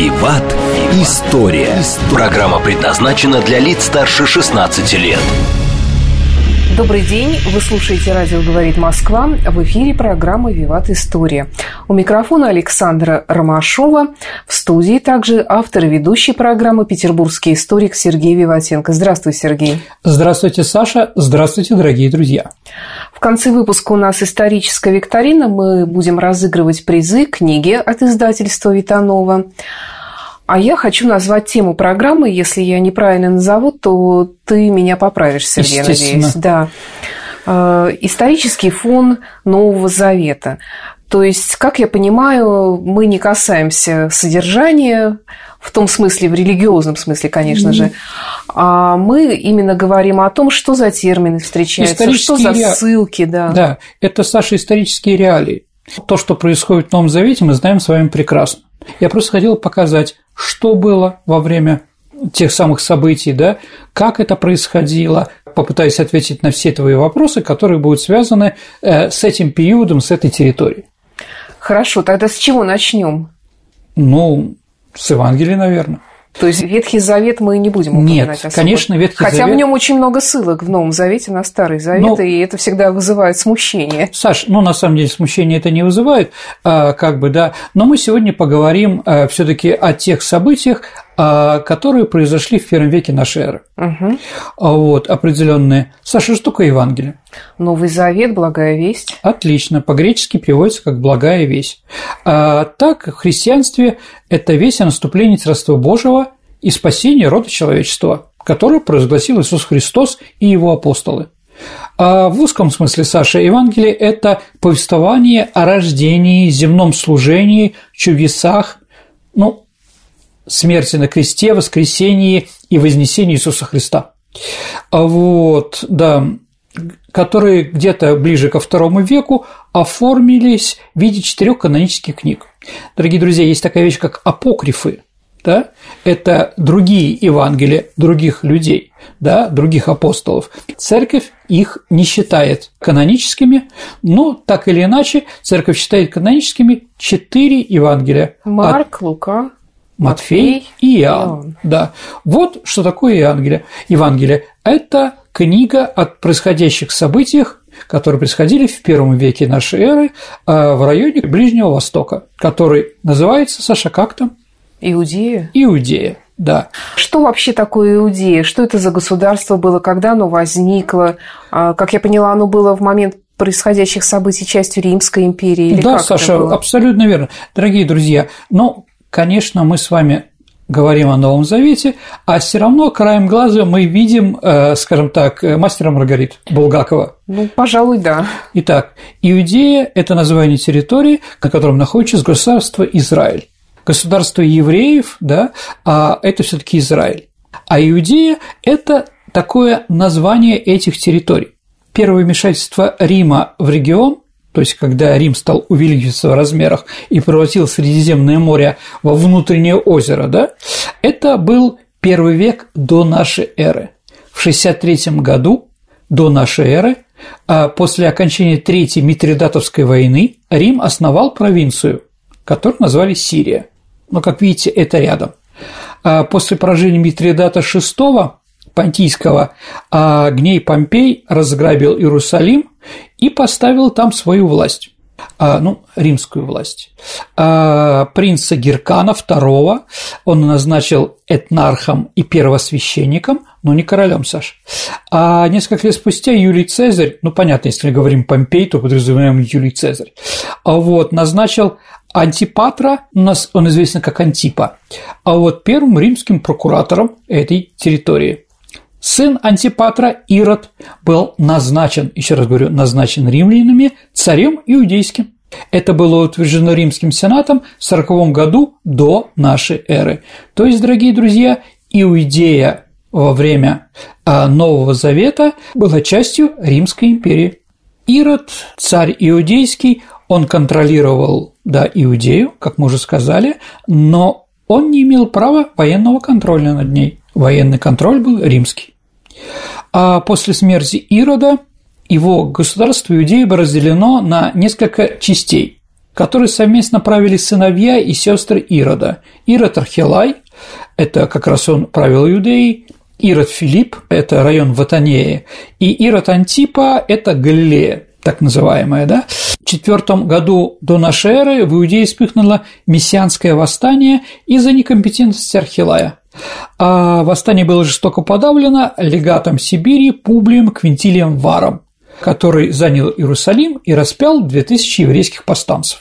«Виват. История». Программа предназначена для лиц старше 16 лет. Добрый день. Вы слушаете «Радио говорит Москва». В эфире программа «Виват История». У микрофона Александра Ромашова. В студии также автор и ведущий программы петербургский историк Сергей Виватенко. Здравствуй, Сергей. Здравствуйте, Саша. Здравствуйте, дорогие друзья. В конце выпуска у нас историческая викторина. Мы будем разыгрывать призы, книги от издательства «Витанова». А я хочу назвать тему программы. Если я неправильно назову, то ты меня поправишь, Сергей, надеюсь. Да. Э, исторический фон Нового Завета. То есть, как я понимаю, мы не касаемся содержания, в том смысле, в религиозном смысле, конечно же, а мы именно говорим о том, что за термины встречаются, что за ссылки. Да. да, это, Саша, исторические реалии. То, что происходит в Новом Завете, мы знаем с вами прекрасно. Я просто хотел показать, что было во время тех самых событий, да, как это происходило, попытаюсь ответить на все твои вопросы, которые будут связаны э, с этим периодом, с этой территорией. Хорошо, тогда с чего начнем? Ну, с Евангелия, наверное. То есть Ветхий Завет мы не будем упоминать Нет, особо. конечно, Ветхий Хотя Завет... в нем очень много ссылок в Новом Завете на Старый Завет, ну, и это всегда вызывает смущение. Саш, ну на самом деле смущение это не вызывает, а, как бы, да, но мы сегодня поговорим а, все таки о тех событиях, а, которые произошли в первом веке нашей эры. Угу. Вот, определенные. Саша, что такое Евангелие? Новый Завет, благая весть. Отлично, по-гречески переводится как благая весть. А, так, в христианстве это весть о наступлении Царства Божьего и спасении рода человечества, которое провозгласил Иисус Христос и его апостолы. А в узком смысле, Саша, Евангелие – это повествование о рождении, земном служении, чудесах, ну, смерти на кресте, воскресении и вознесении Иисуса Христа. А вот, да, которые где-то ближе ко второму веку оформились в виде четырех канонических книг. Дорогие друзья, есть такая вещь, как апокрифы. Да? Это другие Евангелия других людей, да, других апостолов. Церковь их не считает каноническими, но так или иначе церковь считает каноническими четыре Евангелия. Марк, от... Лука, Матфей и Иоанн. Да. Вот что такое Евангелие. Евангелие – это книга о происходящих событиях, которые происходили в первом веке нашей эры а, в районе Ближнего Востока, который называется, Саша, как там? Иудея. Иудея. Да. Что вообще такое Иудея? Что это за государство было, когда оно возникло? А, как я поняла, оно было в момент происходящих событий частью Римской империи? Или да, Саша, абсолютно верно. Дорогие друзья, но конечно, мы с вами говорим о Новом Завете, а все равно краем глаза мы видим, э, скажем так, э, мастера Маргарит Булгакова. Ну, пожалуй, да. Итак, Иудея – это название территории, на котором находится государство Израиль. Государство евреев, да, а это все таки Израиль. А Иудея – это такое название этих территорий. Первое вмешательство Рима в регион то есть когда Рим стал увеличиваться в размерах и превратил Средиземное море во внутреннее озеро, да, это был первый век до нашей эры. В 63 году до нашей эры, а после окончания Третьей Митридатовской войны, Рим основал провинцию, которую назвали Сирия. Но, как видите, это рядом. А после поражения Митридата VI Понтийского, а Гней Помпей разграбил Иерусалим и поставил там свою власть а, ну, римскую власть. А, принца Геркана II он назначил этнархом и первосвященником, но не королем, Саш. А несколько лет спустя Юлий Цезарь, ну, понятно, если мы говорим Помпей, то подразумеваем Юлий Цезарь, а вот, назначил Антипатра, у нас он известен как Антипа, а вот первым римским прокуратором этой территории – Сын Антипатра Ирод был назначен, еще раз говорю, назначен римлянами царем иудейским. Это было утверждено Римским Сенатом в 40 году до нашей эры. То есть, дорогие друзья, Иудея во время а, Нового Завета была частью Римской империи. Ирод, царь иудейский, он контролировал, да, Иудею, как мы уже сказали, но он не имел права военного контроля над ней. Военный контроль был римский. А после смерти Ирода его государство Иудеи было разделено на несколько частей – которые совместно правили сыновья и сестры Ирода. Ирод Архилай – это как раз он правил Иудеей, Ирод Филипп – это район Ватанеи, и Ирод Антипа – это Галилея, так называемая, да? В четвертом году до нашей эры в Иудее вспыхнуло мессианское восстание из-за некомпетентности Архилая. А восстание было жестоко подавлено легатом Сибири Публием Квинтилием Варом, который занял Иерусалим и распял 2000 еврейских повстанцев.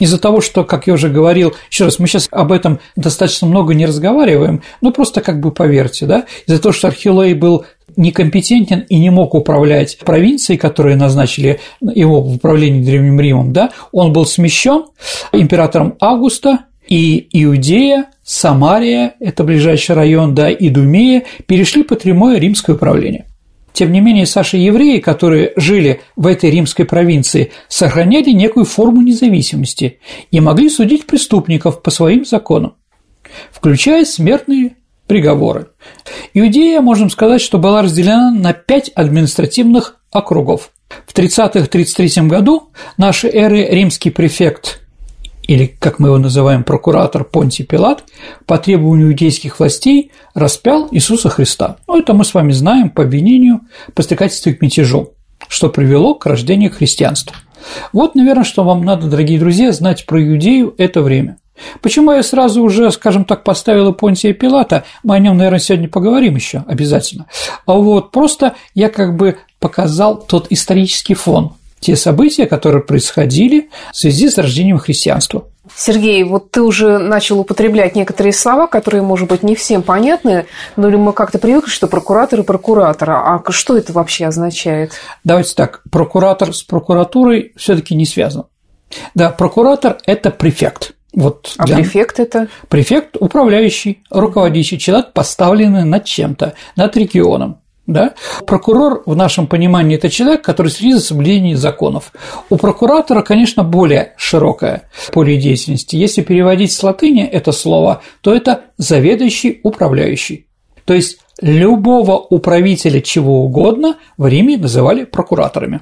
Из-за того, что, как я уже говорил, еще раз, мы сейчас об этом достаточно много не разговариваем, но просто как бы поверьте, да, из-за того, что Архилей был некомпетентен и не мог управлять провинцией, которые назначили его в управлении Древним Римом, да, он был смещен императором Августа, и Иудея, Самария, это ближайший район, да, и Думея перешли под прямое римское управление. Тем не менее, Саша, евреи, которые жили в этой римской провинции, сохраняли некую форму независимости и могли судить преступников по своим законам, включая смертные приговоры. Иудея, можем сказать, что была разделена на пять административных округов. В 30-33 году нашей эры римский префект или, как мы его называем, прокуратор Понтий Пилат, по требованию иудейских властей распял Иисуса Христа. Ну, это мы с вами знаем по обвинению подстрекательству к мятежу, что привело к рождению христианства. Вот, наверное, что вам надо, дорогие друзья, знать про Иудею это время. Почему я сразу уже, скажем так, поставила Понтия Пилата, мы о нем, наверное, сегодня поговорим еще обязательно. А вот просто я как бы показал тот исторический фон, те события, которые происходили в связи с рождением христианства. Сергей, вот ты уже начал употреблять некоторые слова, которые, может быть, не всем понятны, но мы как-то привыкли, что прокуратор и прокуратора. А что это вообще означает? Давайте так, прокуратор с прокуратурой все таки не связан. Да, прокуратор – это префект. Вот а для... префект это? Префект – управляющий, руководящий, человек, поставленный над чем-то, над регионом. Да? Прокурор в нашем понимании это человек, который следит за соблюдением законов. У прокуратора, конечно, более широкое поле деятельности. Если переводить с латыни это слово, то это заведующий, управляющий. То есть любого управителя чего угодно в Риме называли прокураторами.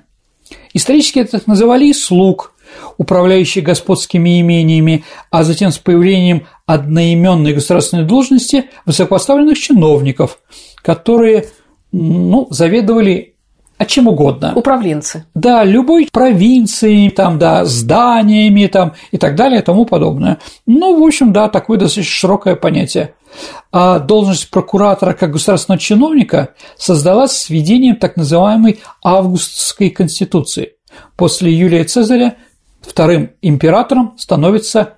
Исторически это называли слуг, управляющие господскими имениями, а затем с появлением одноименной государственной должности высокопоставленных чиновников, которые ну, заведовали а чем угодно. Управленцы. Да, любой провинцией, там, да, зданиями там, и так далее и тому подобное. Ну, в общем, да, такое достаточно широкое понятие. А должность прокуратора как государственного чиновника создалась с введением так называемой Августской конституции. После Юлия Цезаря вторым императором становится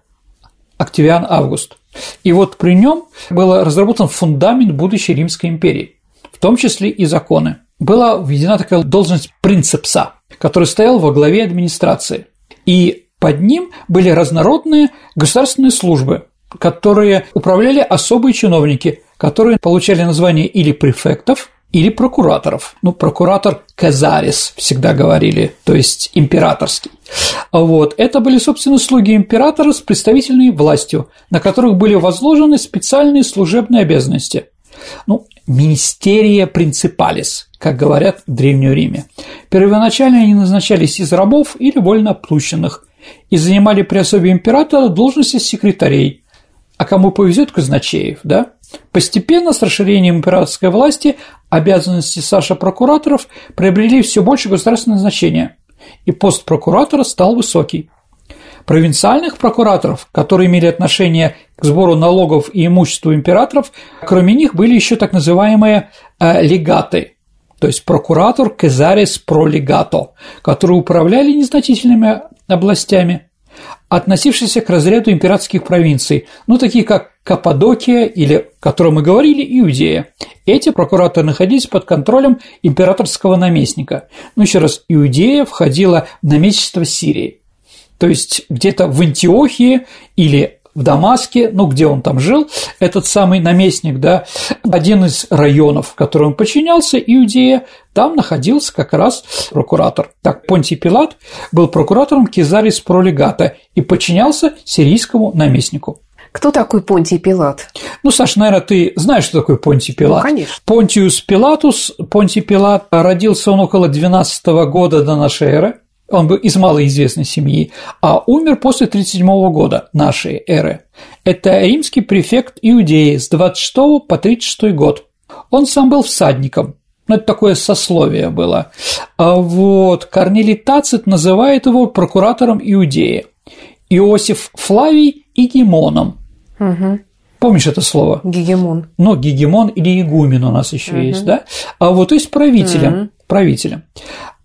Октавиан Август. И вот при нем был разработан фундамент будущей Римской империи в том числе и законы. Была введена такая должность принципса, который стоял во главе администрации. И под ним были разнородные государственные службы, которые управляли особые чиновники, которые получали название или префектов, или прокураторов. Ну, прокуратор Казарис всегда говорили, то есть императорский. Вот. Это были, собственно, слуги императора с представительной властью, на которых были возложены специальные служебные обязанности. Ну, министерия принципалис, как говорят в Древнем Риме. Первоначально они назначались из рабов или вольноотпущенных и занимали при особе императора должности секретарей, а кому повезет казначеев, да? Постепенно с расширением императорской власти обязанности Саша прокураторов приобрели все больше государственного значения, и пост прокуратора стал высокий. Провинциальных прокураторов, которые имели отношение к сбору налогов и имуществу императоров, кроме них были еще так называемые э, легаты, то есть прокуратор Кезарис пролегато, которые управляли незначительными областями, относившиеся к разряду императорских провинций, ну, такие как Каппадокия или, о котором мы говорили, Иудея. Эти прокураторы находились под контролем императорского наместника. Ну, еще раз, Иудея входила в наместничество Сирии. То есть где-то в Антиохии или в Дамаске, ну, где он там жил, этот самый наместник, да, один из районов, которым подчинялся Иудея, там находился как раз прокуратор. Так, Понтий Пилат был прокуратором Кизарис Пролегата и подчинялся сирийскому наместнику. Кто такой Понтий Пилат? Ну, Саша, наверное, ты знаешь, что такое Понтий Пилат? Ну, конечно. Понтиус Пилатус, Понтий Пилат, родился он около 12 года до нашей эры, он был из малоизвестной семьи, а умер после 37 года нашей эры. Это римский префект Иудеи с 26 по 36 год. Он сам был всадником, ну, это такое сословие было. А вот Корнелий Тацит называет его прокуратором Иудеи. Иосиф Флавий – игемоном. Угу. Помнишь это слово? Гегемон. Ну, гегемон или игумен у нас еще угу. есть, да? А вот то есть правителем, угу. правителем.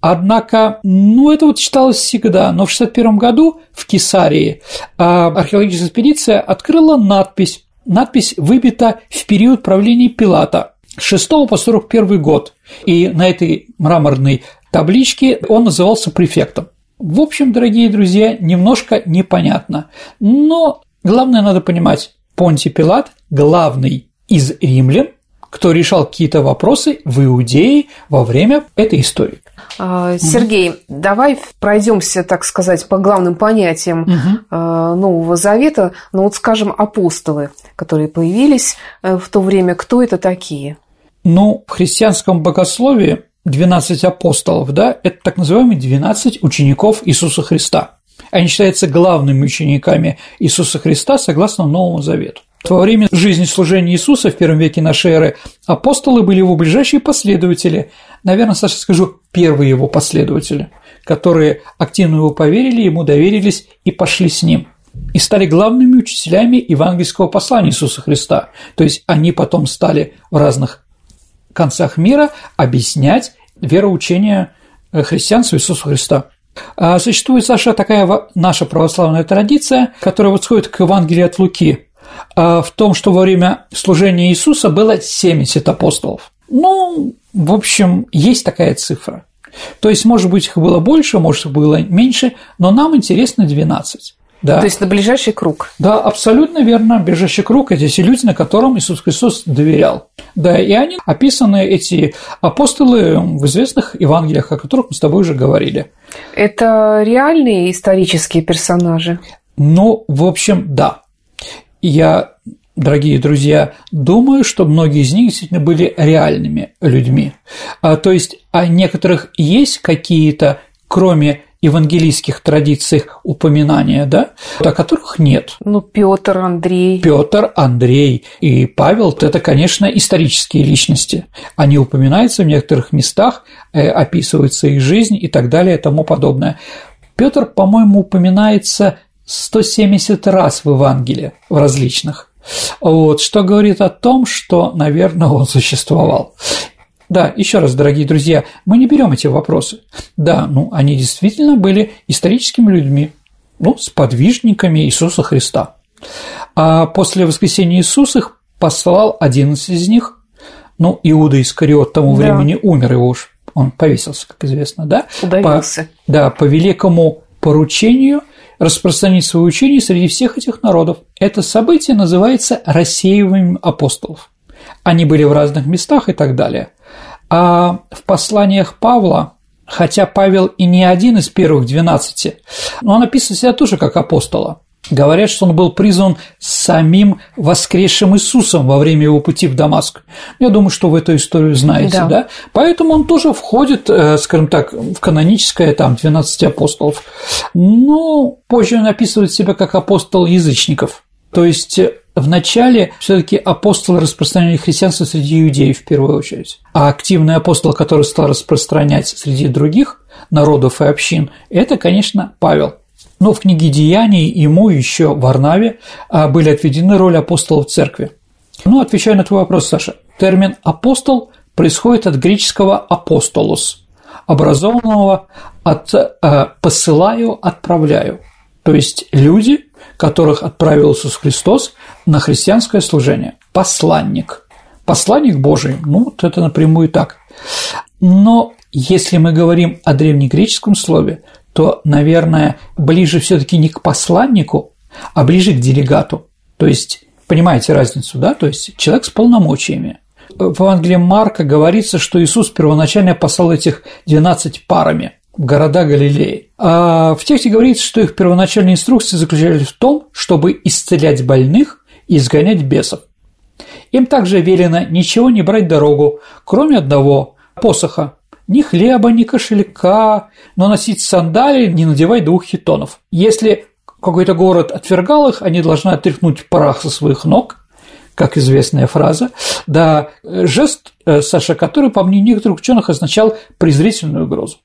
Однако, ну, это вот считалось всегда, но в 1961 году в Кесарии а, археологическая экспедиция открыла надпись. Надпись выбита в период правления Пилата с 6 по 41 год, и на этой мраморной табличке он назывался префектом. В общем, дорогие друзья, немножко непонятно, но главное надо понимать, Понтий Пилат – главный из римлян, кто решал какие-то вопросы в Иудее во время этой истории. А, Сергей, угу. давай пройдемся, так сказать, по главным понятиям угу. Нового Завета. Ну вот, скажем, апостолы, которые появились э, в то время, кто это такие? Ну, в христианском богословии 12 апостолов, да, это так называемые 12 учеников Иисуса Христа. Они считаются главными учениками Иисуса Христа согласно Новому Завету. Во время жизни служения Иисуса в первом веке нашей эры апостолы были его ближайшие последователи, наверное, Саша скажу, первые его последователи, которые активно его поверили, ему доверились и пошли с ним и стали главными учителями евангельского послания Иисуса Христа. То есть они потом стали в разных концах мира объяснять вероучение христианства Иисуса Христа. А существует, Саша, такая наша православная традиция, которая восходит к Евангелию от Луки, а в том, что во время служения Иисуса было 70 апостолов. Ну, в общем, есть такая цифра. То есть, может быть, их было больше, может, их было меньше, но нам интересно 12. Да. То есть на ближайший круг. Да, абсолютно верно. Ближайший круг – это те люди, на котором Иисус Христос доверял. Да, и они описаны, эти апостолы, в известных Евангелиях, о которых мы с тобой уже говорили. Это реальные исторические персонажи? Ну, в общем, да. Я дорогие друзья, думаю, что многие из них действительно были реальными людьми. А, то есть о некоторых есть какие-то, кроме евангелийских традициях упоминания, да, о которых нет. Ну, Петр, Андрей. Петр, Андрей и Павел – это, конечно, исторические личности. Они упоминаются в некоторых местах, э, описывается их жизнь и так далее и тому подобное. Петр, по-моему, упоминается 170 раз в Евангелии, в различных. Вот, что говорит о том, что, наверное, он существовал. Да, еще раз, дорогие друзья, мы не берем эти вопросы. Да, ну, они действительно были историческими людьми, ну, с подвижниками Иисуса Христа. А после воскресения Иисуса их послал 11 из них, ну, Иуда Искариот тому да. времени умер, его уж он повесился, как известно, да? Удавился. По, да, по великому поручению распространить свое учение среди всех этих народов. Это событие называется рассеиванием апостолов. Они были в разных местах и так далее. А в посланиях Павла, хотя Павел и не один из первых двенадцати, но он описывает себя тоже как апостола. Говорят, что он был призван самим воскресшим Иисусом во время его пути в Дамаск. Я думаю, что вы эту историю знаете, да? да? Поэтому он тоже входит, э, скажем так, в каноническое там 12 апостолов. Но позже он описывает себя как апостол язычников. То есть Вначале все-таки апостолы распространяли христианство среди иудеев в первую очередь, а активный апостол, который стал распространять среди других народов и общин, это, конечно, Павел. Но в книге Деяний ему еще в Варнаве а, были отведены роли апостолов церкви. Ну, отвечая на твой вопрос, Саша, термин «апостол» происходит от греческого «апостолос», образованного от э, «посылаю», «отправляю». То есть люди, которых отправил Иисус Христос на христианское служение. Посланник. Посланник Божий, ну, вот это напрямую так. Но если мы говорим о древнегреческом слове, то, наверное, ближе все таки не к посланнику, а ближе к делегату. То есть, понимаете разницу, да? То есть, человек с полномочиями. В Евангелии Марка говорится, что Иисус первоначально послал этих 12 парами в города Галилеи. А в тексте говорится, что их первоначальные инструкции заключались в том, чтобы исцелять больных и изгонять бесов. Им также велено ничего не брать дорогу, кроме одного – посоха, ни хлеба, ни кошелька, но носить сандалии, не надевать двух хитонов. Если какой-то город отвергал их, они должны отряхнуть прах со своих ног, как известная фраза, да, жест, э, Саша, который, по мнению некоторых ученых, означал презрительную угрозу.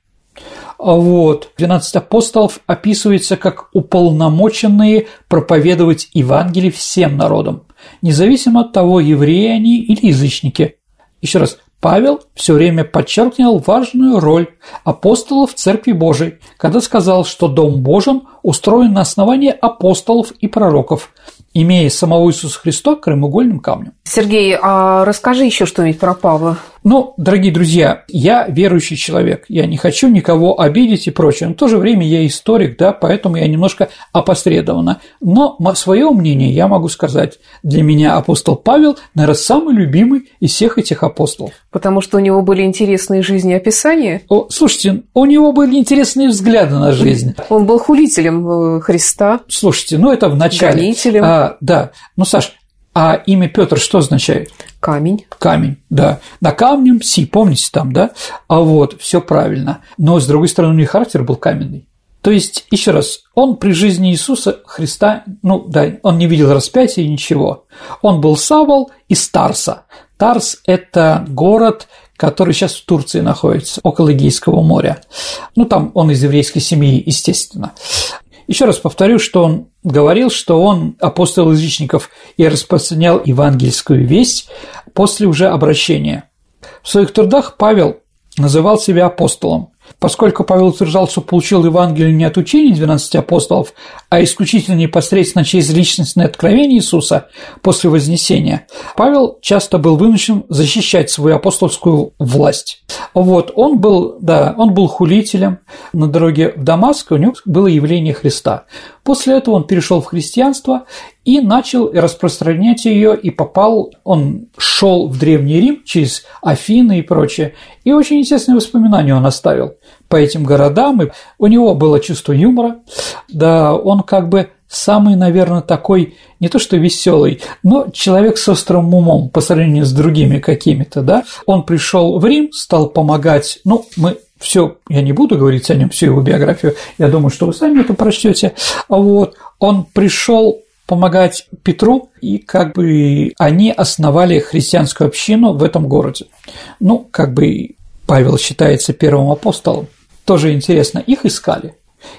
Вот. 12 апостолов описывается как уполномоченные проповедовать Евангелие всем народам, независимо от того, евреи они или язычники. Еще раз, Павел все время подчеркивал важную роль апостолов Церкви Божией, когда сказал, что Дом Божий устроен на основании апостолов и пророков, имея самого Иисуса Христа краеугольным камнем. Сергей, а расскажи еще что-нибудь про Павла. Ну, дорогие друзья, я верующий человек, я не хочу никого обидеть и прочее, но в то же время я историк, да, поэтому я немножко опосредованно. Но свое мнение я могу сказать, для меня апостол Павел, наверное, самый любимый из всех этих апостолов. Потому что у него были интересные жизнеописания? О, слушайте, у него были интересные взгляды на жизнь. Он был хулителем э, Христа. Слушайте, ну это в начале. Гонителем. А, да, ну, Саш, а имя Петр что означает? Камень. Камень, да. На камнем си, помните там, да? А вот, все правильно. Но, с другой стороны, у него характер был каменный. То есть, еще раз, он при жизни Иисуса Христа, ну да, он не видел распятия и ничего. Он был Савол из Тарса. Тарс – это город, который сейчас в Турции находится, около Эгейского моря. Ну, там он из еврейской семьи, естественно. Еще раз повторю, что он говорил, что он апостол язычников и распространял евангельскую весть после уже обращения. В своих трудах Павел называл себя апостолом. Поскольку Павел утверждал, что получил Евангелие не от учений 12 апостолов, а исключительно непосредственно через личностное откровение Иисуса после Вознесения, Павел часто был вынужден защищать свою апостольскую власть. Вот, он был, да, он был хулителем на дороге в Дамаск, у него было явление Христа. После этого он перешел в христианство и начал распространять ее и попал, он шел в Древний Рим через Афины и прочее, и очень интересные воспоминания он оставил по этим городам, и у него было чувство юмора, да, он как бы самый, наверное, такой, не то что веселый, но человек с острым умом по сравнению с другими какими-то, да. Он пришел в Рим, стал помогать, ну, мы все, я не буду говорить о нем, всю его биографию, я думаю, что вы сами это прочтете. Вот, он пришел помогать Петру, и как бы они основали христианскую общину в этом городе. Ну, как бы Павел считается первым апостолом. Тоже интересно, их искали,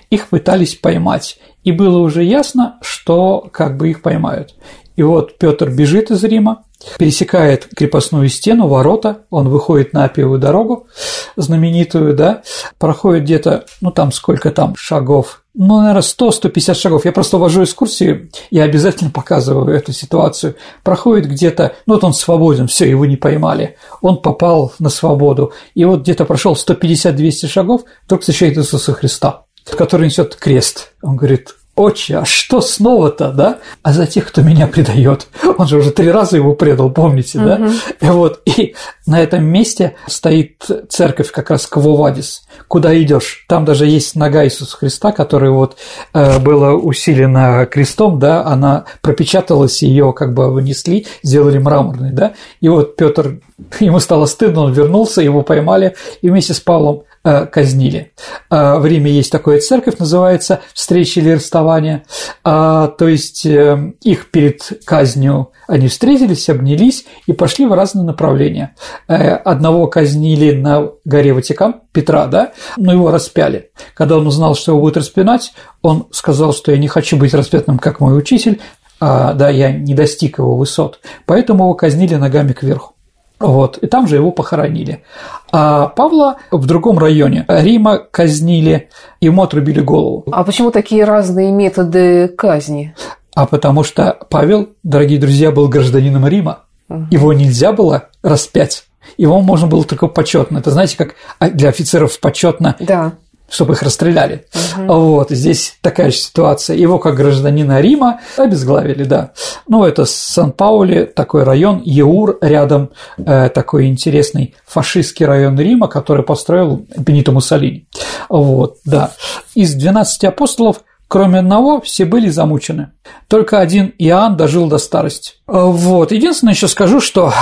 их пытались поймать, и было уже ясно, что как бы их поймают. И вот Петр бежит из Рима, пересекает крепостную стену, ворота, он выходит на Апиевую дорогу, знаменитую, да, проходит где-то, ну там сколько там шагов, ну, наверное, 100-150 шагов. Я просто вожу экскурсии, я обязательно показываю эту ситуацию. Проходит где-то, ну вот он свободен, все, его не поймали. Он попал на свободу. И вот где-то прошел 150-200 шагов, только встречает Иисуса Христа, который несет крест. Он говорит, отче, а что снова-то, да? А за тех, кто меня предает. Он же уже три раза его предал, помните, да? Угу. И вот, и на этом месте стоит церковь как раз Квовадис. Куда идешь? Там даже есть нога Иисуса Христа, которая вот э, была усилена крестом, да, она пропечаталась, ее как бы вынесли, сделали мраморной, да, и вот Петр, ему стало стыдно, он вернулся, его поймали, и вместе с Павлом Э, казнили. Э, в Риме есть такая церковь, называется «Встреча или расставание». Э, то есть их перед казнью они встретились, обнялись и пошли в разные направления. Одного казнили на горе Ватикан, Петра, да, но его распяли. Когда он узнал, что его будут распинать, он сказал, что я не хочу быть распятым, как мой учитель, а, да, я не достиг его высот, поэтому его казнили ногами кверху. Вот, и там же его похоронили. А Павла в другом районе Рима казнили, ему отрубили голову. А почему такие разные методы казни? А потому что Павел, дорогие друзья, был гражданином Рима. Его нельзя было распять. Его можно было только почетно. Это знаете, как для офицеров почетно да. Чтобы их расстреляли. Угу. Вот, здесь такая же ситуация. Его как гражданина Рима обезглавили, да. Ну, это Сан-Паули, такой район, Еур рядом, э, такой интересный фашистский район Рима, который построил Бенито Муссолини. Вот, да. Из 12 апостолов Кроме одного, все были замучены. Только один Иоанн дожил до старости. Вот. Единственное, еще скажу, что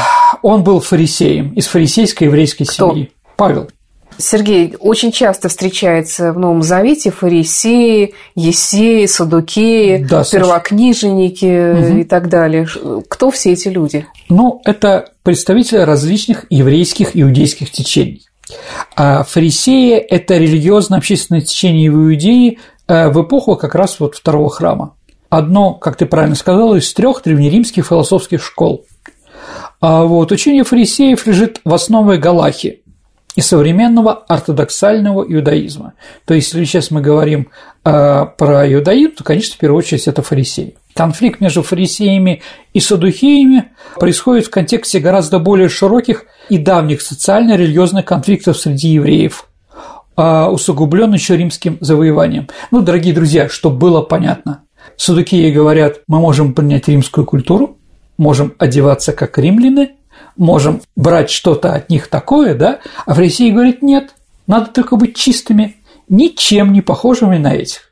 он был фарисеем из фарисейской еврейской Кто? семьи. Павел. Сергей, очень часто встречается в Новом Завете фарисеи, есеи, садукеи, да, первокниженники угу. и так далее. Кто все эти люди? Ну, это представители различных еврейских иудейских течений. А фарисеи – это религиозно-общественное течение в Иудее э, в эпоху как раз вот второго храма. Одно, как ты правильно сказал, из трех древнеримских философских школ. А вот учение фарисеев лежит в основе Галахи, и современного ортодоксального иудаизма. То есть, если сейчас мы говорим э, про иудаизм, то, конечно, в первую очередь это фарисеи. Конфликт между фарисеями и садухеями происходит в контексте гораздо более широких и давних социально-религиозных конфликтов среди евреев, э, усугублен еще римским завоеванием. Ну, дорогие друзья, чтобы было понятно, садукеи говорят, мы можем принять римскую культуру, можем одеваться как римляне, можем брать что-то от них такое, да, а фарисеи говорят, нет, надо только быть чистыми, ничем не похожими на этих.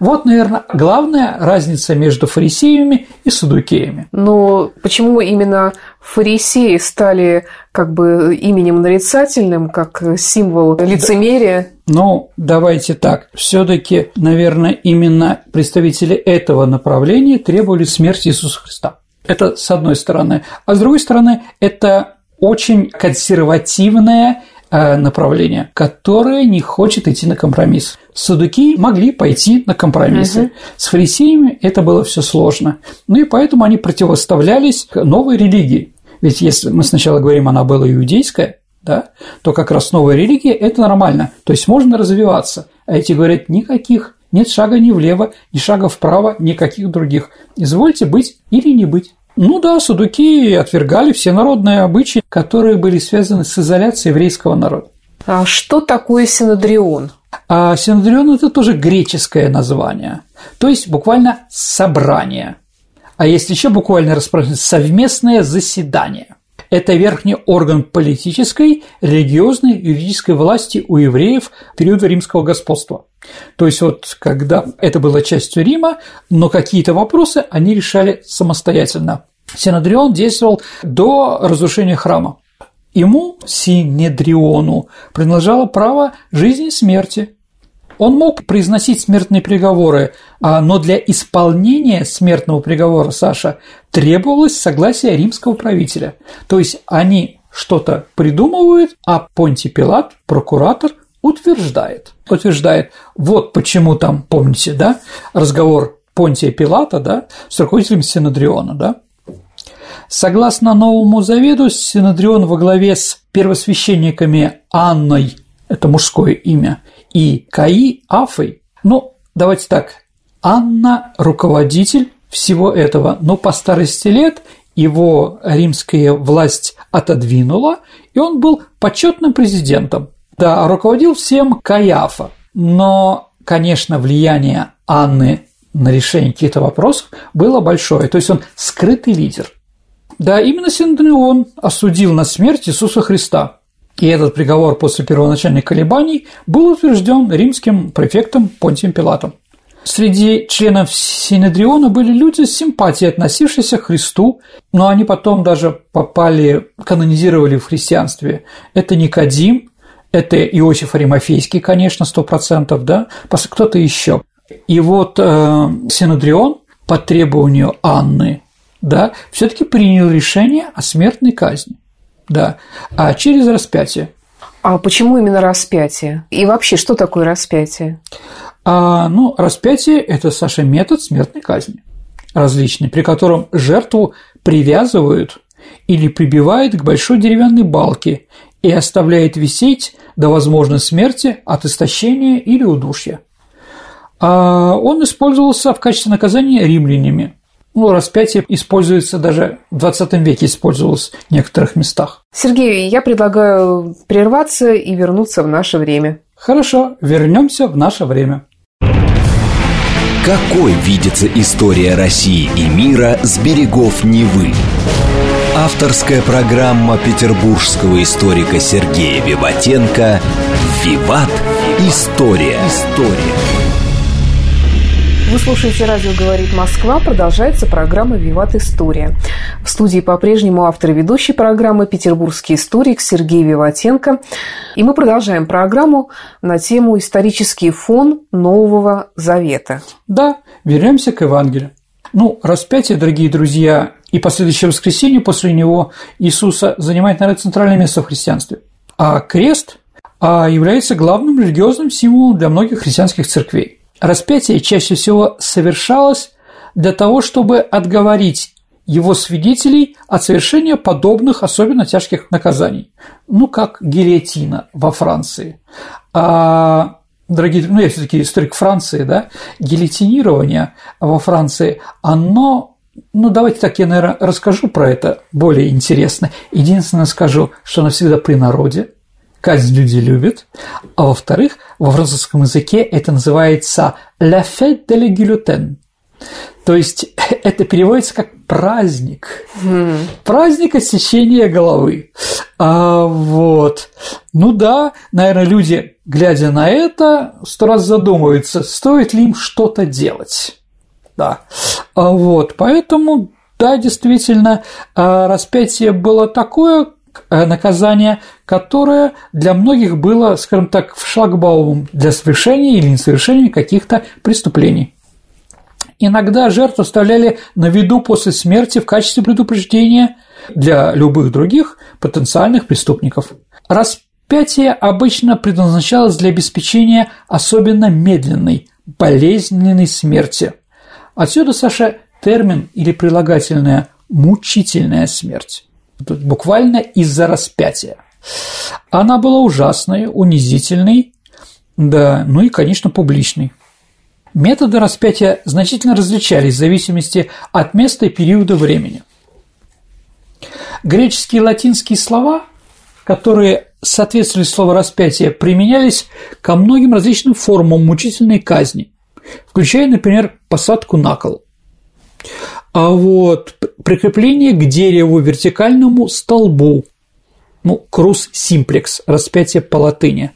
Вот, наверное, главная разница между фарисеями и садукеями. Но почему именно фарисеи стали как бы именем нарицательным, как символ лицемерия? Ну, давайте так. Все-таки, наверное, именно представители этого направления требовали смерти Иисуса Христа. Это с одной стороны. А с другой стороны, это очень консервативное э, направление, которое не хочет идти на компромисс. Садуки могли пойти на компромиссы. Угу. С фарисеями это было все сложно. Ну и поэтому они противоставлялись новой религии. Ведь если мы сначала говорим, она была иудейская, да, то как раз новая религия – это нормально. То есть можно развиваться. А эти говорят, никаких нет шага ни влево, ни шага вправо, никаких других. Извольте быть или не быть. Ну да, судуки отвергали все народные обычаи, которые были связаны с изоляцией еврейского народа. А что такое синодрион? А синодрион – это тоже греческое название, то есть буквально «собрание». А есть еще буквально распространено совместное заседание. Это верхний орган политической, религиозной, юридической власти у евреев в период римского господства. То есть вот когда это было частью Рима, но какие-то вопросы они решали самостоятельно. Синодрион действовал до разрушения храма. Ему, Синедриону, принадлежало право жизни и смерти. Он мог произносить смертные приговоры, а, но для исполнения смертного приговора, Саша, требовалось согласие римского правителя. То есть они что-то придумывают, а Понтий Пилат, прокуратор, утверждает. Утверждает, вот почему там, помните, да, разговор Понтия Пилата, да, с руководителем Синодриона, да. Согласно Новому Завету, Синодрион во главе с первосвященниками Анной, это мужское имя, и Каи Афой, ну, давайте так, Анна – руководитель всего этого, но по старости лет его римская власть отодвинула, и он был почетным президентом. Да, руководил всем Каяфа, но, конечно, влияние Анны на решение каких-то вопросов было большое, то есть он скрытый лидер. Да, именно Синдрион осудил на смерть Иисуса Христа. И этот приговор после первоначальных колебаний был утвержден римским префектом Понтием Пилатом. Среди членов Синедриона были люди с симпатией, относившиеся к Христу, но они потом даже попали, канонизировали в христианстве. Это Никодим, это Иосиф Аримофейский, конечно, сто процентов, да, кто-то еще. И вот э, Синодрион по требованию Анны, да, все-таки принял решение о смертной казни, да, а через распятие. А почему именно распятие? И вообще, что такое распятие? А, ну, распятие – это, Саша, метод смертной казни различный, при котором жертву привязывают или прибивают к большой деревянной балке и оставляет висеть до возможной смерти от истощения или удушья. А он использовался в качестве наказания римлянами. Ну, распятие используется даже в 20 веке использовалось в некоторых местах. Сергей, я предлагаю прерваться и вернуться в наше время. Хорошо, вернемся в наше время. Какой видится история России и мира с берегов Невы? Авторская программа петербургского историка Сергея Виватенко «Виват. История». История. Вы слушаете «Радио говорит Москва». Продолжается программа «Виват История». В студии по-прежнему автор и ведущий программы петербургский историк Сергей Виватенко. И мы продолжаем программу на тему «Исторический фон Нового Завета». Да, вернемся к Евангелию. Ну, распятие, дорогие друзья, и последующее воскресенье после него Иисуса занимает, наверное, центральное место в христианстве. А крест а, является главным религиозным символом для многих христианских церквей. Распятие чаще всего совершалось для того, чтобы отговорить его свидетелей от совершения подобных особенно тяжких наказаний, ну, как гильотина во Франции. А, дорогие, ну, я все таки историк Франции, да, гильотинирование во Франции, оно ну, давайте так, я, наверное, расскажу про это более интересно. Единственное скажу, что оно всегда при народе, казнь люди любят, а во-вторых, во французском языке это называется «la fête de la guillotine», то есть это переводится как праздник, mm. праздник отсечения головы. А, вот. Ну да, наверное, люди, глядя на это, сто раз задумываются, стоит ли им что-то делать. Да. А, вот. Поэтому, да, действительно, а, распятие было такое, наказание, которое для многих было, скажем так, в шлагбаумом для совершения или несовершения каких-то преступлений. Иногда жертву оставляли на виду после смерти в качестве предупреждения для любых других потенциальных преступников. Распятие обычно предназначалось для обеспечения особенно медленной, болезненной смерти. Отсюда, Саша, термин или прилагательное «мучительная смерть» буквально из-за распятия. Она была ужасной, унизительной, да, ну и, конечно, публичной. Методы распятия значительно различались в зависимости от места и периода времени. Греческие и латинские слова, которые соответствовали слову распятие, применялись ко многим различным формам мучительной казни, включая, например, посадку на кол. А вот прикрепление к дереву вертикальному столбу, ну, крус симплекс, распятие по латыни,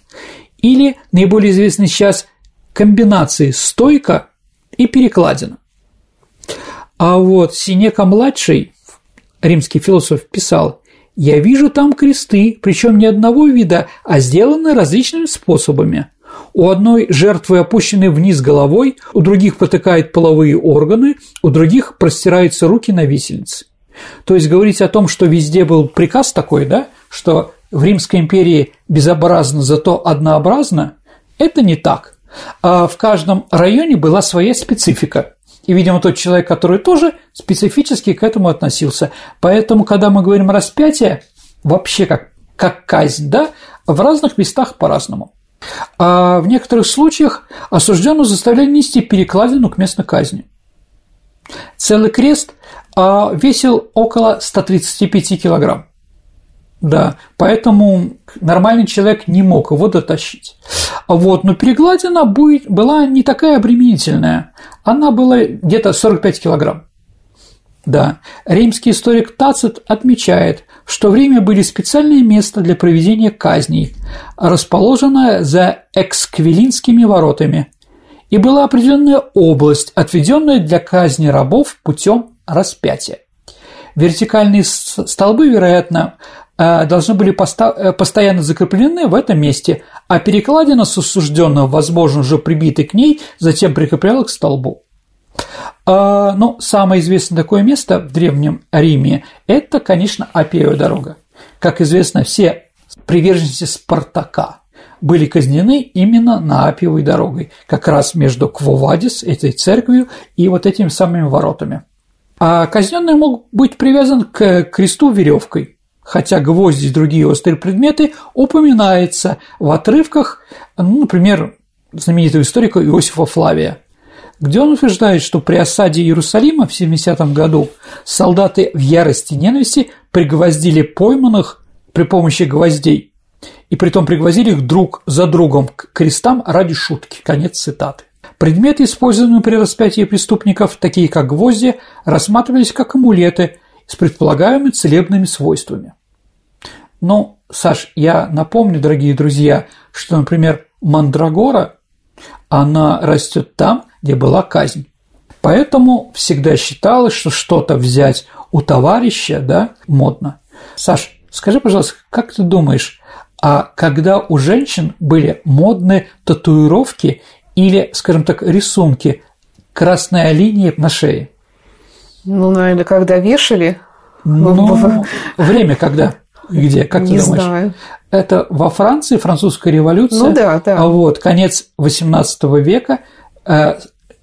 или наиболее известный сейчас комбинации стойка и перекладина. А вот Синека-младший, римский философ, писал, «Я вижу там кресты, причем не одного вида, а сделаны различными способами. У одной жертвы опущены вниз головой, у других потыкают половые органы, у других простираются руки на висельнице. То есть говорить о том, что везде был приказ такой, да, что в Римской империи безобразно, зато однообразно, это не так. А в каждом районе была своя специфика. И, видимо, тот человек, который тоже специфически к этому относился. Поэтому, когда мы говорим распятие, вообще как, как казнь, да, в разных местах по-разному. А в некоторых случаях осужденного заставляли нести перекладину к местной казни. Целый крест а, весил около 135 килограмм. Да, поэтому нормальный человек не мог его дотащить. Вот, но перекладина была не такая обременительная, она была где-то 45 килограмм. Да, римский историк Тацит отмечает, что в Риме были специальные места для проведения казней, расположенное за эксквилинскими воротами, и была определенная область, отведенная для казни рабов путем распятия. Вертикальные столбы, вероятно, э, должны были э, постоянно закреплены в этом месте, а перекладина с осужденного, возможно, уже прибитой к ней, затем прикреплялась к столбу. А, ну, самое известное такое место в Древнем Риме – это, конечно, Апиева дорога. Как известно, все приверженцы Спартака были казнены именно на Апиевой дорогой, как раз между Квовадис, этой церковью, и вот этими самыми воротами. А казненный мог быть привязан к кресту веревкой, хотя гвозди и другие острые предметы упоминаются в отрывках, ну, например, знаменитого историка Иосифа Флавия – где он утверждает, что при осаде Иерусалима в 70 году солдаты в ярости ненависти пригвоздили пойманных при помощи гвоздей и притом пригвоздили их друг за другом к крестам ради шутки. Конец цитаты. Предметы, используемые при распятии преступников, такие как гвозди, рассматривались как амулеты с предполагаемыми целебными свойствами. Но, Саш, я напомню, дорогие друзья, что, например, мандрагора, она растет там, где была казнь. Поэтому всегда считалось, что что-то взять у товарища, да, модно. Саш, скажи, пожалуйста, как ты думаешь, а когда у женщин были модные татуировки или, скажем так, рисунки, красная линия на шее? Ну, наверное, когда вешали. Ну, время когда? Где? Как Не ты думаешь? знаю. Это во Франции, французская революция. Ну да, да. А вот конец XVIII века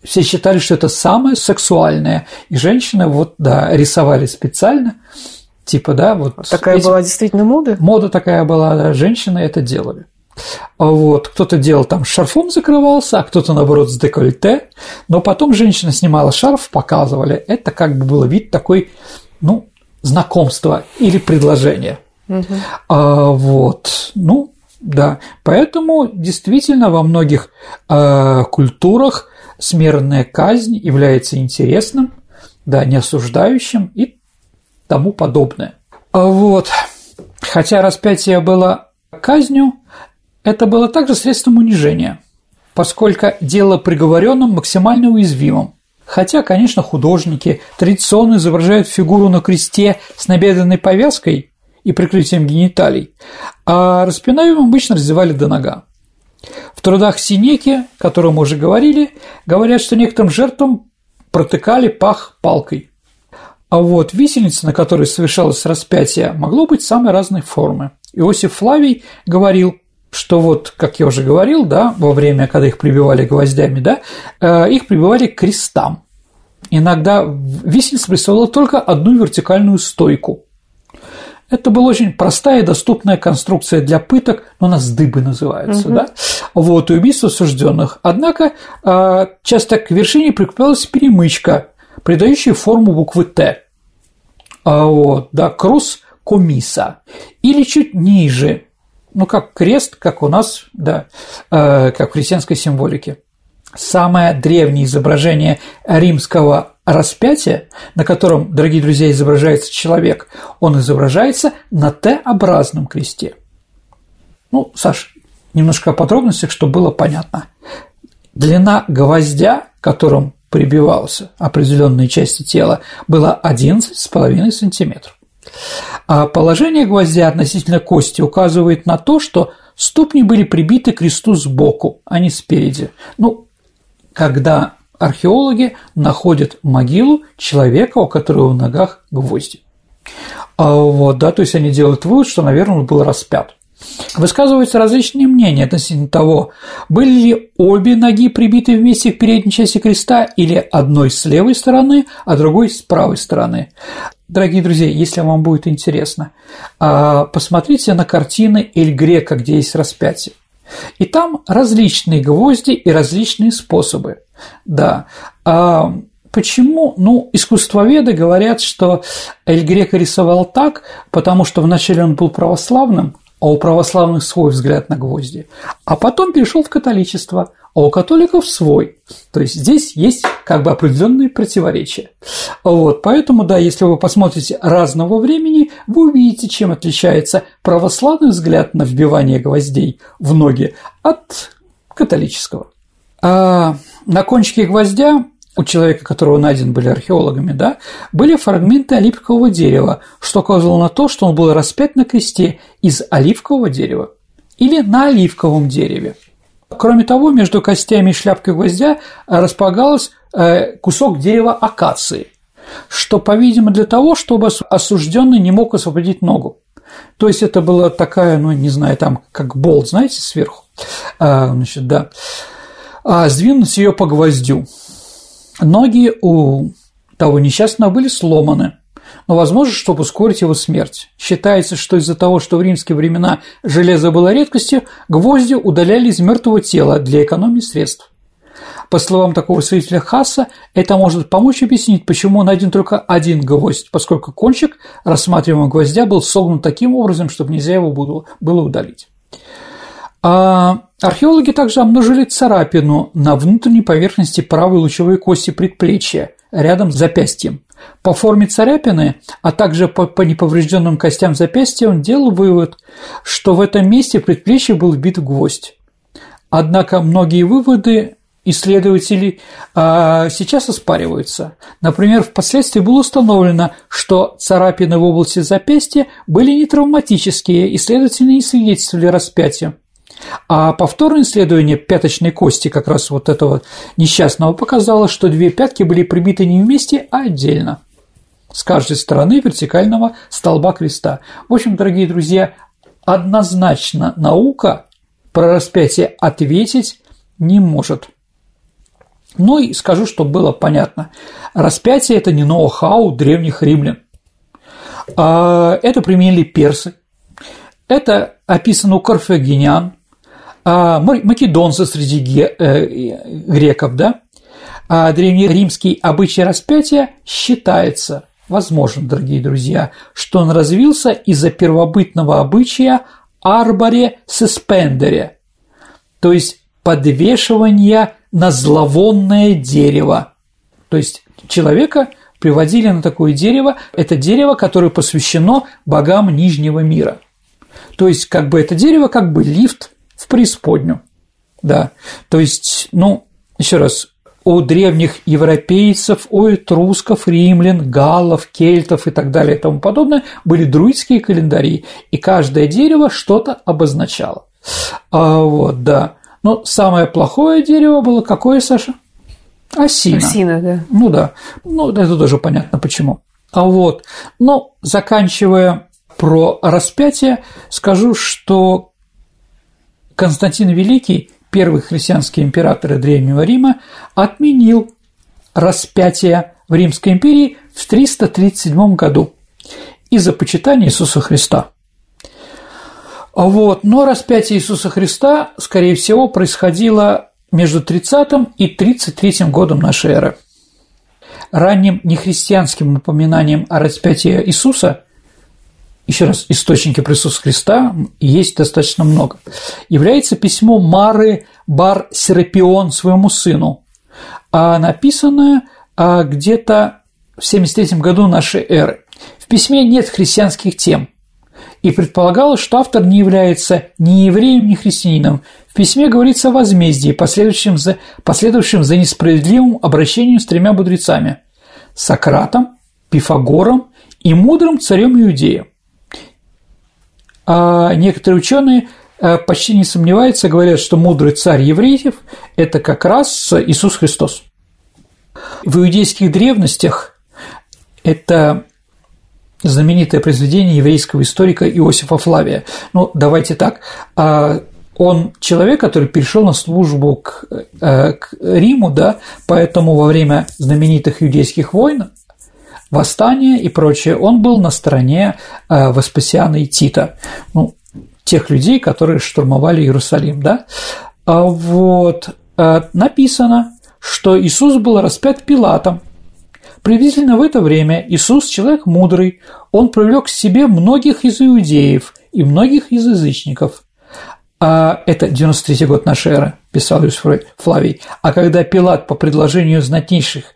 все считали, что это самое сексуальное. И женщины вот, да, рисовали специально, типа, да, вот. Такая эти- была действительно мода? Мода такая была, да, женщины это делали. А Вот, кто-то делал там шарфом закрывался, а кто-то, наоборот, с декольте, но потом женщина снимала шарф, показывали, это как бы было вид такой, ну, знакомства или предложения. А, вот, ну, да, поэтому действительно во многих а, культурах смертная казнь является интересным, да, не осуждающим и тому подобное. А Вот. Хотя распятие было казнью, это было также средством унижения, поскольку дело приговоренным максимально уязвимым. Хотя, конечно, художники традиционно изображают фигуру на кресте с набедренной повязкой и прикрытием гениталий, а распинаемым обычно раздевали до нога. В трудах Синеки, о котором мы уже говорили, говорят, что некоторым жертвам протыкали пах палкой. А вот висельница, на которой совершалось распятие, могло быть самой разной формы. Иосиф Флавий говорил, что вот, как я уже говорил, да, во время, когда их прибивали гвоздями, да, э, их прибивали к крестам. Иногда висельница представляла только одну вертикальную стойку. Это была очень простая и доступная конструкция для пыток, но она сдыбы называется, да? Вот, и убийство осужденных. Однако э, часто к вершине прикреплялась перемычка, придающая форму буквы Т. А вот, да, крус комисса. Или чуть ниже, ну, как крест, как у нас, да, э, как в христианской символике. Самое древнее изображение римского распятия, на котором, дорогие друзья, изображается человек, он изображается на Т-образном кресте. Ну, Саш, немножко о подробностях, чтобы было понятно. Длина гвоздя, которым прибивался определенные части тела, была 11,5 сантиметров. А положение гвоздя относительно кости указывает на то, что ступни были прибиты к кресту сбоку, а не спереди. Ну, когда археологи находят могилу человека, у которого в ногах гвозди. А вот, да, то есть они делают вывод, что, наверное, он был распят. Высказываются различные мнения относительно того, были ли обе ноги прибиты вместе к передней части креста или одной с левой стороны, а другой с правой стороны. Дорогие друзья, если вам будет интересно, а, посмотрите на картины Эль Грека, где есть распятие. И там различные гвозди и различные способы. Да. А Почему? Ну, искусствоведы говорят, что Эль Греко рисовал так, потому что вначале он был православным, а у православных свой взгляд на гвозди, а потом перешел в католичество, а у католиков свой. То есть здесь есть как бы определенные противоречия. Вот, поэтому, да, если вы посмотрите разного времени, вы увидите, чем отличается православный взгляд на вбивание гвоздей в ноги от католического. А на кончике гвоздя у человека, которого найден были археологами, да, были фрагменты оливкового дерева, что указывало на то, что он был распят на кресте из оливкового дерева или на оливковом дереве. Кроме того, между костями и шляпкой гвоздя располагалось кусок дерева акации, что, по-видимому, для того, чтобы осужденный не мог освободить ногу. То есть это была такая, ну, не знаю, там, как болт, знаете, сверху, значит, да, а сдвинуть ее по гвоздю. Ноги у того несчастного были сломаны, но, возможно, чтобы ускорить его смерть. Считается, что из-за того, что в римские времена железо было редкостью, гвозди удаляли из мертвого тела для экономии средств. По словам такого свидетеля Хасса, это может помочь объяснить, почему найден только один гвоздь, поскольку кончик рассматриваемого гвоздя был согнут таким образом, чтобы нельзя его было удалить. А археологи также обнаружили царапину на внутренней поверхности правой лучевой кости предплечья, рядом с запястьем. По форме царапины, а также по, по неповрежденным костям запястья он делал вывод, что в этом месте предплечье был вбит гвоздь. Однако многие выводы исследователей а, сейчас оспариваются. Например, впоследствии было установлено, что царапины в области запястья были не травматические и, следовательно, не свидетельствовали распятия. А повторное исследование пяточной кости как раз вот этого несчастного показало, что две пятки были прибиты не вместе, а отдельно с каждой стороны вертикального столба креста. В общем, дорогие друзья, однозначно наука про распятие ответить не может. Ну и скажу, чтобы было понятно. Распятие – это не ноу-хау древних римлян. А, это применили персы. Это описано у карфагенян, македонцы среди э, греков, да, а древнеримский обычай распятия считается, возможно, дорогие друзья, что он развился из-за первобытного обычая арборе суспендере, то есть подвешивания на зловонное дерево. То есть человека приводили на такое дерево, это дерево, которое посвящено богам Нижнего мира. То есть, как бы это дерево, как бы лифт в преисподнюю. Да, то есть, ну, еще раз, у древних европейцев, у этрусков, римлян, галлов, кельтов и так далее и тому подобное были друидские календари, и каждое дерево что-то обозначало. А, вот, да. Но самое плохое дерево было какое, Саша? Осина. Осина, да. Ну да. Ну, это тоже понятно почему. А вот, но заканчивая про распятие, скажу, что Константин Великий, первый христианский император Древнего Рима, отменил распятие в Римской империи в 337 году из-за почитания Иисуса Христа. Вот. Но распятие Иисуса Христа, скорее всего, происходило между 30 и 33 годом нашей эры. Ранним нехристианским упоминанием о распятии Иисуса еще раз, источники присутствия Христа есть достаточно много, является письмо Мары Бар Серапион своему сыну, а написанное а, где-то в 73 году нашей эры. В письме нет христианских тем, и предполагалось, что автор не является ни евреем, ни христианином. В письме говорится о возмездии, последовавшем за, последовавшем за несправедливым обращением с тремя мудрецами – Сократом, Пифагором и мудрым царем Иудеем а некоторые ученые э, почти не сомневаются, говорят, что мудрый царь евреев – это как раз Иисус Христос. В иудейских древностях это знаменитое произведение еврейского историка Иосифа Флавия. Ну, давайте так, а, он человек, который перешел на службу к, э, к Риму, да, поэтому во время знаменитых иудейских войн восстания и прочее, он был на стороне э, Веспасиана и Тита, ну, тех людей, которые штурмовали Иерусалим, да, а вот э, написано, что Иисус был распят Пилатом. Приблизительно в это время Иисус, человек мудрый, он привлек к себе многих из иудеев и многих из язычников. А это 93 год нашей эры, писал Иосиф Флавий. А когда Пилат по предложению знатнейших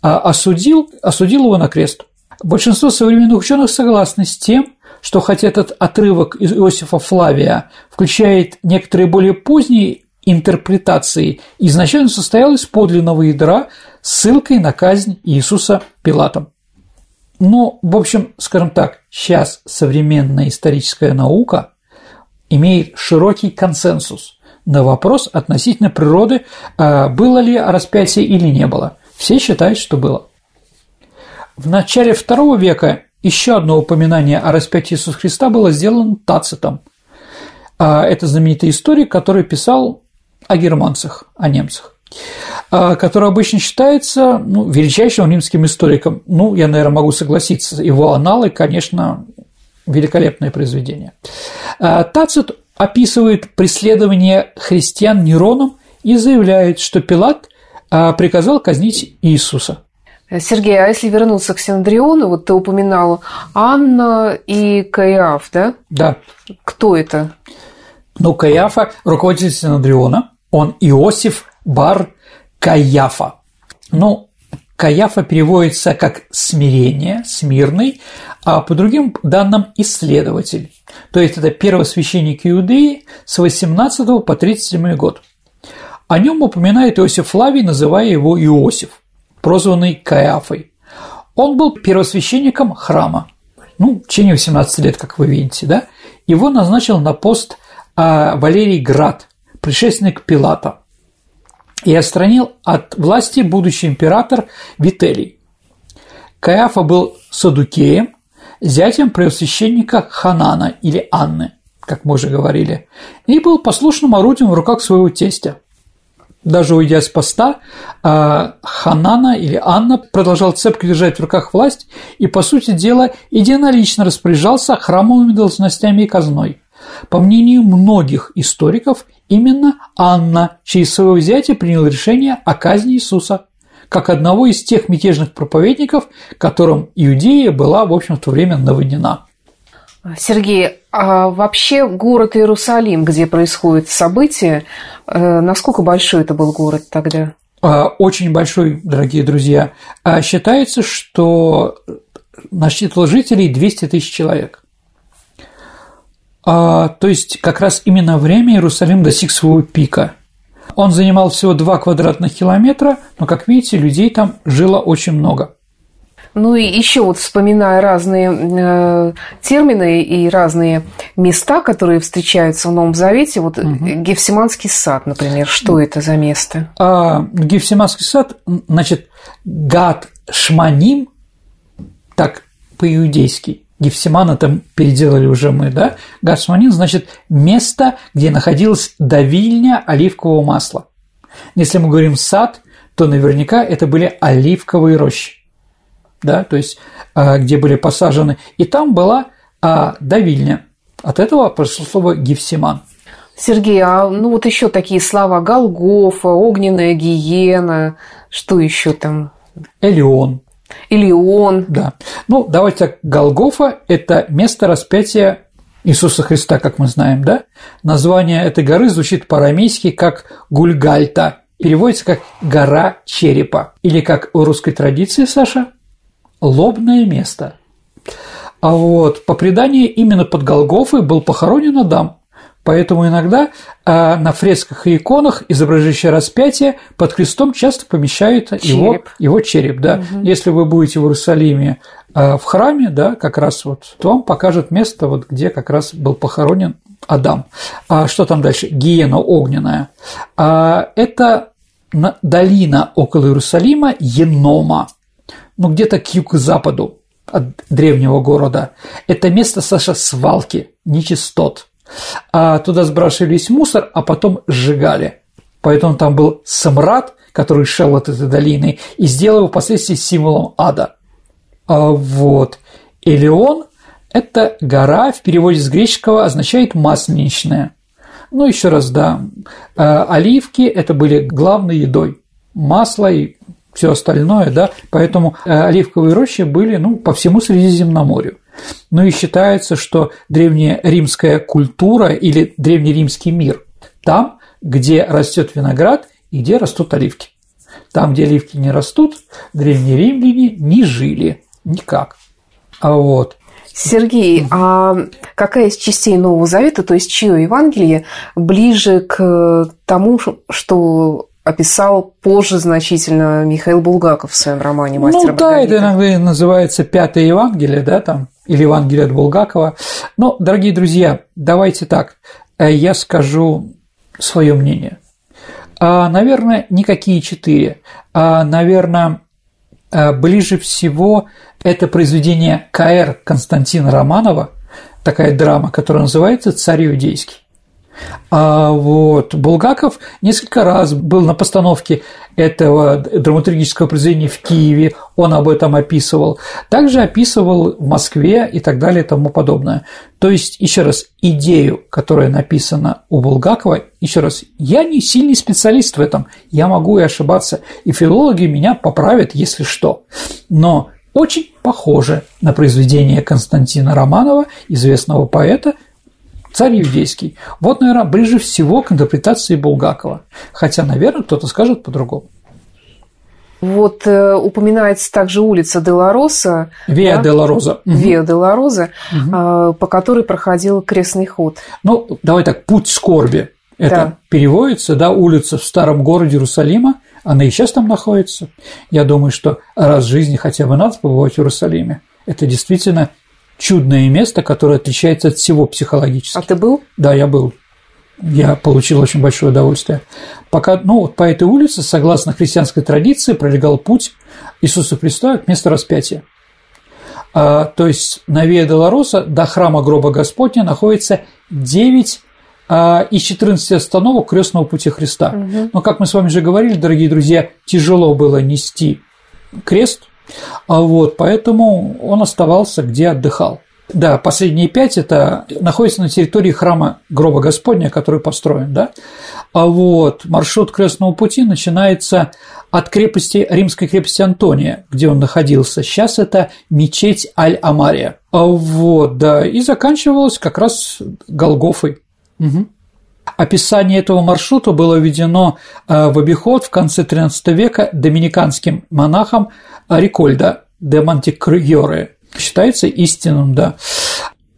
осудил, осудил его на крест. Большинство современных ученых согласны с тем, что хотя этот отрывок из Иосифа Флавия включает некоторые более поздние интерпретации, изначально состоял из подлинного ядра с ссылкой на казнь Иисуса Пилатом. Но, в общем, скажем так, сейчас современная историческая наука имеет широкий консенсус на вопрос относительно природы, а было ли распятие или не было. Все считают, что было. В начале II века еще одно упоминание о распятии Иисуса Христа было сделано Тацитом. А, это знаменитый историк, который писал о германцах, о немцах а, который обычно считается ну, величайшим римским историком. Ну, я, наверное, могу согласиться. Его аналы, конечно, великолепное произведение. А, Тацит описывает преследование христиан Нероном и заявляет, что Пилат приказал казнить Иисуса. Сергей, а если вернуться к Синдриону, вот ты упоминал Анна и Каиаф, да? Да. Кто это? Ну, Каиафа – руководитель Синодриона, он Иосиф Бар Каиафа. Ну, Каяфа переводится как «смирение», «смирный», а по другим данным – «исследователь». То есть это первосвященник Иудеи с 18 по 37 год. О нем упоминает Иосиф Флавий, называя его Иосиф, прозванный Каяфой. Он был первосвященником храма, ну, в течение 18 лет, как вы видите, да? Его назначил на пост а, Валерий Град, предшественник Пилата и отстранил от власти будущий император Вителий. Каиафа был садукеем, зятем преосвященника Ханана или Анны, как мы уже говорили, и был послушным орудием в руках своего тестя. Даже уйдя с поста, а, Ханана или Анна продолжал цепко держать в руках власть и, по сути дела, единолично распоряжался храмовыми должностями и казной. По мнению многих историков, именно Анна через своего взятия принял решение о казни Иисуса, как одного из тех мятежных проповедников, которым Иудея была, в общем, в то время наводнена. Сергей, а вообще город Иерусалим, где происходит событие, э, насколько большой это был город тогда? А, очень большой, дорогие друзья. А считается, что насчитывал жителей 200 тысяч человек. А, то есть как раз именно время Иерусалим достиг своего пика. Он занимал всего 2 квадратных километра, но, как видите, людей там жило очень много. Ну и еще вот вспоминая разные э, термины и разные места, которые встречаются в Новом Завете, вот угу. Гефсиманский сад, например, что это за место? А, Гефсиманский сад, значит, Гад Шманим, так по-иудейски, Гефсимана там переделали уже мы, да, Гасманин, значит, место, где находилась давильня оливкового масла. Если мы говорим сад, то наверняка это были оливковые рощи, да, то есть а, где были посажены, и там была а, давильня. От этого прошло слово Гефсиман. Сергей, а ну вот еще такие слова Голгофа, огненная гиена, что еще там? Элеон. Или он. Да. Ну, давайте так, Голгофа – это место распятия Иисуса Христа, как мы знаем, да? Название этой горы звучит по-арамейски как Гульгальта, переводится как «гора черепа», или как в русской традиции, Саша, «лобное место». А вот по преданию именно под Голгофой был похоронен Адам, Поэтому иногда а, на фресках и иконах, изображающие распятие, под крестом часто помещают череп. его, его череп. Да. Угу. Если вы будете в Иерусалиме а, в храме, да, как раз вот, то вам покажет место, вот, где как раз был похоронен Адам. А что там дальше? Гиена огненная. А, это долина около Иерусалима Енома, ну где-то к юго-западу от древнего города. Это место, Саша, свалки, нечистот а туда сбрасывались мусор, а потом сжигали. Поэтому там был самрад, который шел от этой долины, и сделал его впоследствии символом ада. А вот Элеон – это гора, в переводе с греческого означает «масленичная». Ну, еще раз, да, а оливки – это были главной едой. Масло и все остальное, да, поэтому э, оливковые рощи были, ну, по всему Средиземноморью. Ну и считается, что древнеримская культура или древнеримский мир там, где растет виноград и где растут оливки. Там, где оливки не растут, древние римляне не жили никак. А вот Сергей, а какая из частей Нового Завета, то есть чье Евангелие, ближе к тому, что описал позже значительно Михаил Булгаков в своем романе «Мастер Ну да, это иногда называется «Пятое Евангелие», да, там, или Евангелие от Булгакова. Но, дорогие друзья, давайте так, э, я скажу свое мнение. А, наверное, никакие четыре. А, наверное, э, ближе всего это произведение К.Р. Константина Романова, такая драма, которая называется «Царь иудейский». А вот Булгаков несколько раз был на постановке этого драматургического произведения в Киеве, он об этом описывал. Также описывал в Москве и так далее и тому подобное. То есть, еще раз, идею, которая написана у Булгакова, еще раз, я не сильный специалист в этом, я могу и ошибаться, и филологи меня поправят, если что. Но очень похоже на произведение Константина Романова, известного поэта, Царь иудейский. Вот, наверное, ближе всего к интерпретации Булгакова. Хотя, наверное, кто-то скажет по-другому. Вот э, упоминается также улица Делароса. Виа да? Делароза. Виа Делароза, угу. э, по которой проходил крестный ход. Ну, давай так, путь скорби. Это да. переводится, да, улица в старом городе Иерусалима, она и сейчас там находится. Я думаю, что раз в жизни хотя бы надо побывать в Иерусалиме. Это действительно чудное место, которое отличается от всего психологически. А ты был? Да, я был. Я получил очень большое удовольствие. Пока, ну, вот по этой улице, согласно христианской традиции, пролегал путь Иисуса Христа к месту распятия. А, то есть на Виа Долороса до храма гроба Господня находится 9 а, из 14 остановок крестного пути Христа. Угу. Но, как мы с вами уже говорили, дорогие друзья, тяжело было нести крест, а вот, поэтому он оставался, где отдыхал. Да, последние пять это находится на территории храма гроба Господня, который построен, да. А вот маршрут крестного пути начинается от крепости, римской крепости Антония, где он находился. Сейчас это мечеть Аль-Амария. А вот, да, и заканчивалась как раз Голгофой. Угу. Описание этого маршрута было введено э, в обиход в конце XIII века доминиканским монахом Рикольда де Мантикрьоре. Считается истинным, да.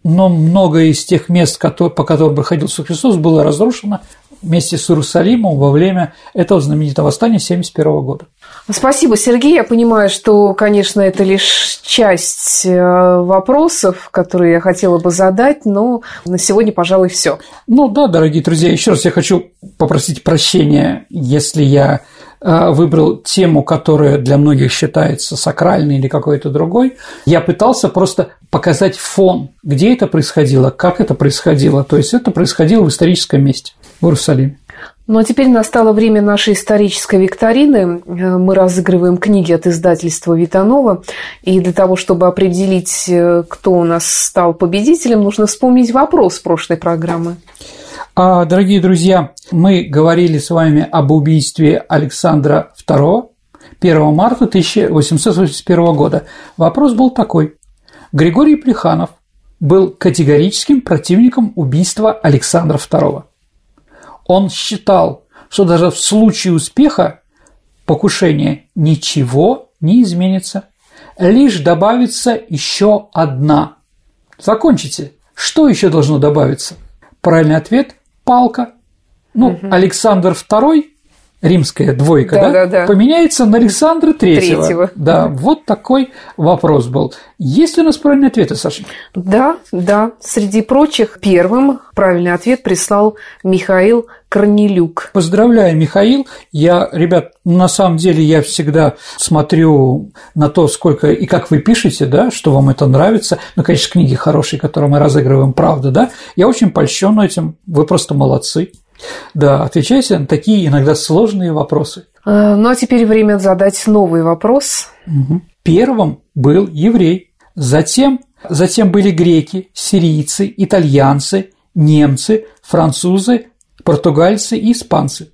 Но многое из тех мест, по которым проходил Иисус Христос, было разрушено вместе с Иерусалимом во время этого знаменитого восстания 1971 года. Спасибо, Сергей. Я понимаю, что, конечно, это лишь часть э, вопросов, которые я хотела бы задать, но на сегодня, пожалуй, все. Ну да, дорогие друзья, еще раз я хочу попросить прощения, если я Э, выбрал тему, которая для многих считается сакральной или какой-то другой. Я пытался просто показать фон, где это происходило, как это происходило. То есть это происходило в историческом месте, в Иерусалиме. Ну а теперь настало время нашей исторической викторины. Э, мы разыгрываем книги от издательства Витанова. И для того, чтобы определить, э, кто у нас стал победителем, нужно вспомнить вопрос прошлой программы. А, дорогие друзья, мы говорили с вами об убийстве Александра II 1 марта 1881 года. Вопрос был такой. Григорий Плеханов был категорическим противником убийства Александра II. Он считал, что даже в случае успеха покушения ничего не изменится, лишь добавится еще одна. Закончите. Что еще должно добавиться? Правильный ответ палка. Ну, угу. Александр II, римская двойка, да, да, да, поменяется на Александра Третьего. Третьего. Да, вот такой вопрос был. Есть ли у нас правильные ответы, Саша? Да, да. Среди прочих первым правильный ответ прислал Михаил Корнелюк. Поздравляю, Михаил. Я, ребят, на самом деле я всегда смотрю на то, сколько и как вы пишете, да, что вам это нравится. Ну, конечно, книги хорошие, которые мы разыгрываем, правда, да. Я очень польщен этим. Вы просто молодцы. Да, отвечайте на такие иногда сложные вопросы. Э, ну а теперь время задать новый вопрос. Угу. Первым был еврей, затем, затем были греки, сирийцы, итальянцы, немцы, французы, португальцы и испанцы.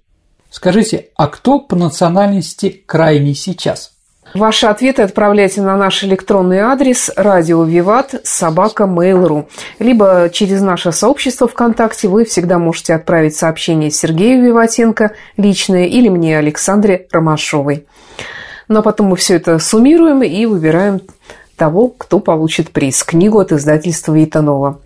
Скажите, а кто по национальности крайний сейчас? Ваши ответы отправляйте на наш электронный адрес радио Виват собака Mail.ru. Либо через наше сообщество ВКонтакте вы всегда можете отправить сообщение Сергею Виватенко личное или мне Александре Ромашовой. Ну а потом мы все это суммируем и выбираем того, кто получит приз. Книгу от издательства Итанова.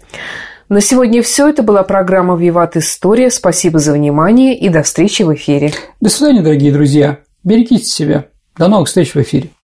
На сегодня все. Это была программа «Виват История». Спасибо за внимание и до встречи в эфире. До свидания, дорогие друзья. Берегите себя. До новых встреч в эфире.